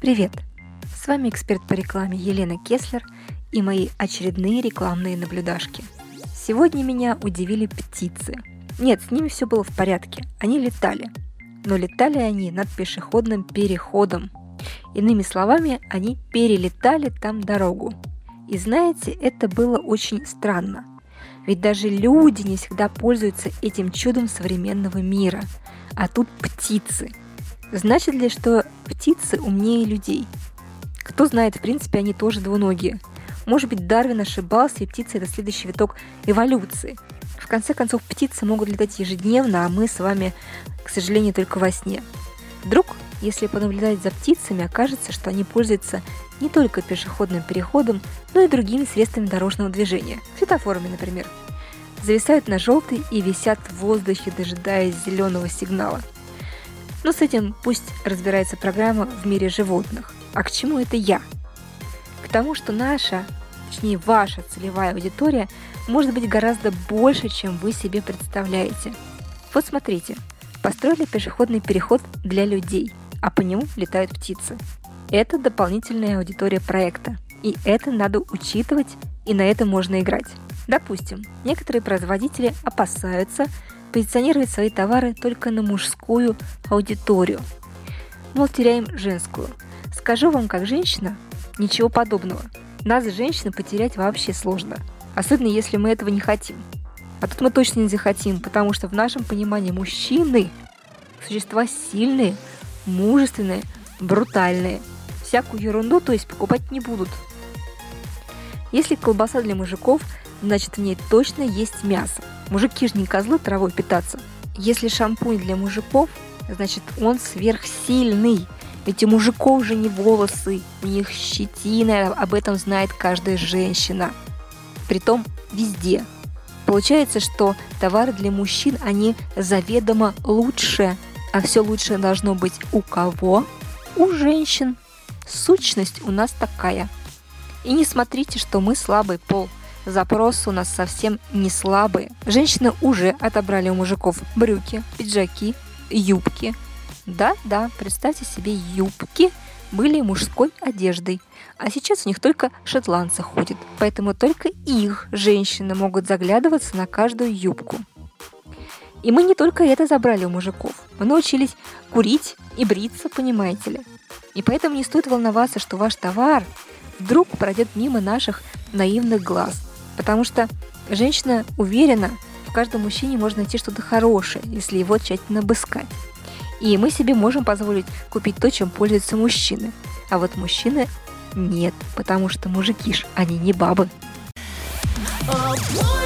Привет! С вами эксперт по рекламе Елена Кеслер и мои очередные рекламные наблюдашки. Сегодня меня удивили птицы. Нет, с ними все было в порядке, они летали. Но летали они над пешеходным переходом. Иными словами, они перелетали там дорогу. И знаете, это было очень странно. Ведь даже люди не всегда пользуются этим чудом современного мира. А тут птицы. Значит ли, что птицы умнее людей? Кто знает, в принципе, они тоже двуногие. Может быть, Дарвин ошибался, и птицы – это следующий виток эволюции. В конце концов, птицы могут летать ежедневно, а мы с вами, к сожалению, только во сне. Вдруг, если понаблюдать за птицами, окажется, что они пользуются не только пешеходным переходом, но и другими средствами дорожного движения, светофорами, например. Зависают на желтый и висят в воздухе, дожидаясь зеленого сигнала. Но с этим пусть разбирается программа в мире животных. А к чему это я? К тому, что наша, точнее ваша целевая аудитория может быть гораздо больше, чем вы себе представляете. Вот смотрите, построили пешеходный переход для людей, а по нему летают птицы. Это дополнительная аудитория проекта. И это надо учитывать, и на это можно играть. Допустим, некоторые производители опасаются позиционировать свои товары только на мужскую аудиторию. Мол, теряем женскую. Скажу вам, как женщина, ничего подобного. Нас, женщин, потерять вообще сложно. Особенно, если мы этого не хотим. А тут мы точно не захотим, потому что в нашем понимании мужчины – существа сильные, мужественные, брутальные – всякую ерунду, то есть покупать не будут. Если колбаса для мужиков, значит в ней точно есть мясо. Мужики же не козлы травой питаться. Если шампунь для мужиков, значит он сверхсильный. Ведь у мужиков же не волосы, у них щетина, об этом знает каждая женщина. Притом везде. Получается, что товары для мужчин, они заведомо лучше. А все лучшее должно быть у кого? У женщин. Сущность у нас такая. И не смотрите, что мы слабый пол. Запросы у нас совсем не слабые. Женщины уже отобрали у мужиков брюки, пиджаки, юбки. Да-да, представьте себе, юбки были мужской одеждой. А сейчас у них только шотландцы ходят. Поэтому только их женщины могут заглядываться на каждую юбку. И мы не только это забрали у мужиков. Мы научились курить и бриться, понимаете ли. И поэтому не стоит волноваться, что ваш товар вдруг пройдет мимо наших наивных глаз. Потому что женщина уверена, в каждом мужчине можно найти что-то хорошее, если его тщательно обыскать. И мы себе можем позволить купить то, чем пользуются мужчины. А вот мужчины нет, потому что мужики ж, они не бабы. Oh,